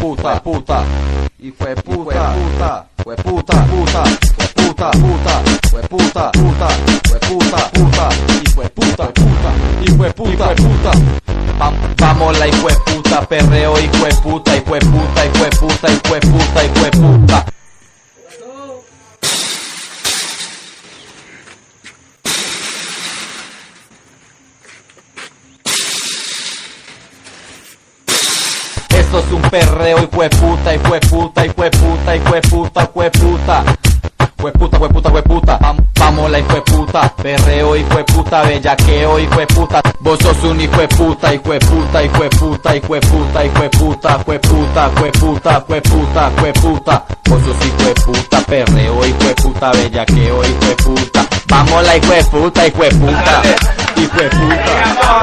puta, puta, y fue puta, puta, fue puta, puta, fue puta, puta, fue puta, puta, fue puta, puta, y fue puta, puta, y fue puta, puta. Vamos la hijo puta, perreo hijo puta, hijo puta, hijo puta, hijo puta, hijo puta. Esto es un perreo y fue puta, y fue puta, y fue puta, y fue puta, fue puta. Fue puta, fue puta, fue puta. Vamos la hijo de puta. Perreo y fue puta, bellaqueo y fue puta. Vos sos un hijo de puta, hijo de puta, hijo de puta, hijo de puta, hijo de puta, fue puta, fue puta, fue puta, fue puta. Vos sos hijo de puta, perreo, hijo de puta, bellaqueo, hijo de puta. Vamos la hijo de puta, hijo de puta, hijo de puta.